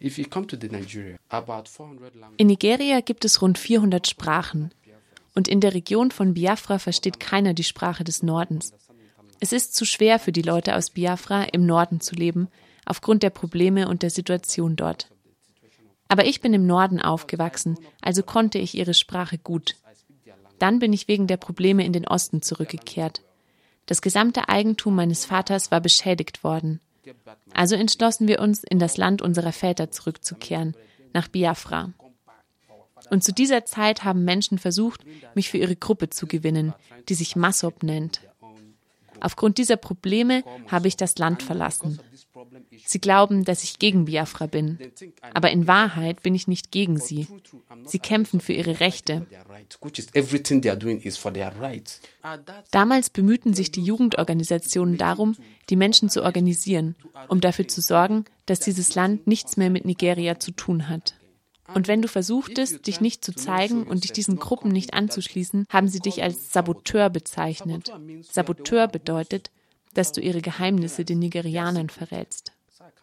In Nigeria gibt es rund 400 Sprachen. Und in der Region von Biafra versteht keiner die Sprache des Nordens. Es ist zu schwer für die Leute aus Biafra, im Norden zu leben, aufgrund der Probleme und der Situation dort. Aber ich bin im Norden aufgewachsen, also konnte ich ihre Sprache gut. Dann bin ich wegen der Probleme in den Osten zurückgekehrt. Das gesamte Eigentum meines Vaters war beschädigt worden. Also entschlossen wir uns, in das Land unserer Väter zurückzukehren, nach Biafra. Und zu dieser Zeit haben Menschen versucht, mich für ihre Gruppe zu gewinnen, die sich Masop nennt. Aufgrund dieser Probleme habe ich das Land verlassen. Sie glauben, dass ich gegen Biafra bin. Aber in Wahrheit bin ich nicht gegen sie. Sie kämpfen für ihre Rechte. Damals bemühten sich die Jugendorganisationen darum, die Menschen zu organisieren, um dafür zu sorgen, dass dieses Land nichts mehr mit Nigeria zu tun hat. Und wenn du versuchtest, dich nicht zu zeigen und dich diesen Gruppen nicht anzuschließen, haben sie dich als Saboteur bezeichnet. Saboteur bedeutet, dass du ihre Geheimnisse den Nigerianern verrätst.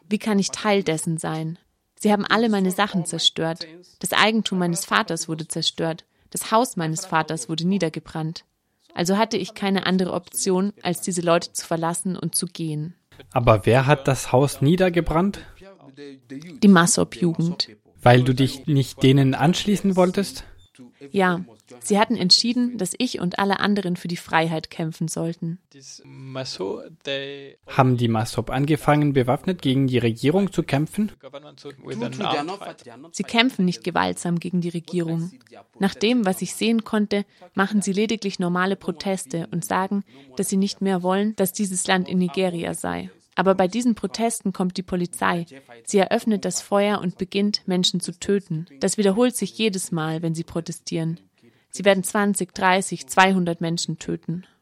Wie kann ich Teil dessen sein? Sie haben alle meine Sachen zerstört. Das Eigentum meines Vaters wurde zerstört. Das Haus meines Vaters wurde niedergebrannt. Also hatte ich keine andere Option, als diese Leute zu verlassen und zu gehen. Aber wer hat das Haus niedergebrannt? Die Massop-Jugend. Weil du dich nicht denen anschließen wolltest? Ja, sie hatten entschieden, dass ich und alle anderen für die Freiheit kämpfen sollten. Haben die Masop angefangen, bewaffnet gegen die Regierung zu kämpfen? Sie kämpfen nicht gewaltsam gegen die Regierung. Nach dem, was ich sehen konnte, machen sie lediglich normale Proteste und sagen, dass sie nicht mehr wollen, dass dieses Land in Nigeria sei. Aber bei diesen Protesten kommt die Polizei. Sie eröffnet das Feuer und beginnt, Menschen zu töten. Das wiederholt sich jedes Mal, wenn sie protestieren. Sie werden 20, 30, 200 Menschen töten.